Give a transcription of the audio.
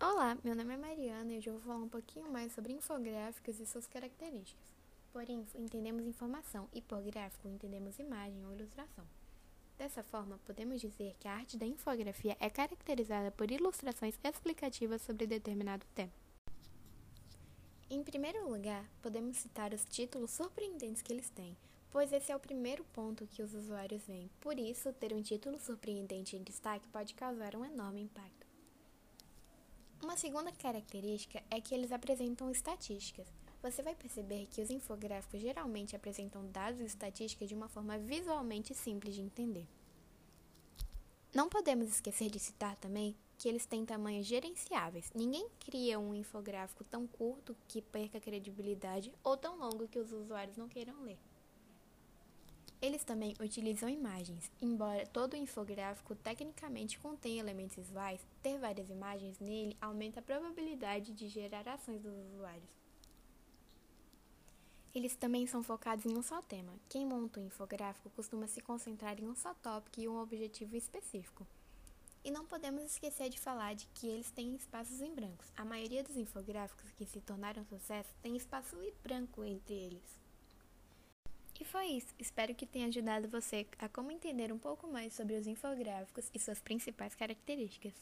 Olá, meu nome é Mariana e hoje eu vou falar um pouquinho mais sobre infográficos e suas características. Por info, entendemos informação e por gráfico, entendemos imagem ou ilustração. Dessa forma, podemos dizer que a arte da infografia é caracterizada por ilustrações explicativas sobre determinado tema. Em primeiro lugar, podemos citar os títulos surpreendentes que eles têm, pois esse é o primeiro ponto que os usuários veem. Por isso, ter um título surpreendente em destaque pode causar um enorme impacto. Uma segunda característica é que eles apresentam estatísticas. Você vai perceber que os infográficos geralmente apresentam dados e estatísticas de uma forma visualmente simples de entender. Não podemos esquecer de citar também que eles têm tamanhos gerenciáveis. Ninguém cria um infográfico tão curto que perca credibilidade ou tão longo que os usuários não queiram ler. Eles também utilizam imagens. Embora todo infográfico tecnicamente contenha elementos visuais, ter várias imagens nele aumenta a probabilidade de gerar ações dos usuários. Eles também são focados em um só tema. Quem monta um infográfico costuma se concentrar em um só tópico e um objetivo específico. E não podemos esquecer de falar de que eles têm espaços em brancos. A maioria dos infográficos que se tornaram sucesso tem espaço em branco entre eles. Foi isso. Espero que tenha ajudado você a como entender um pouco mais sobre os infográficos e suas principais características.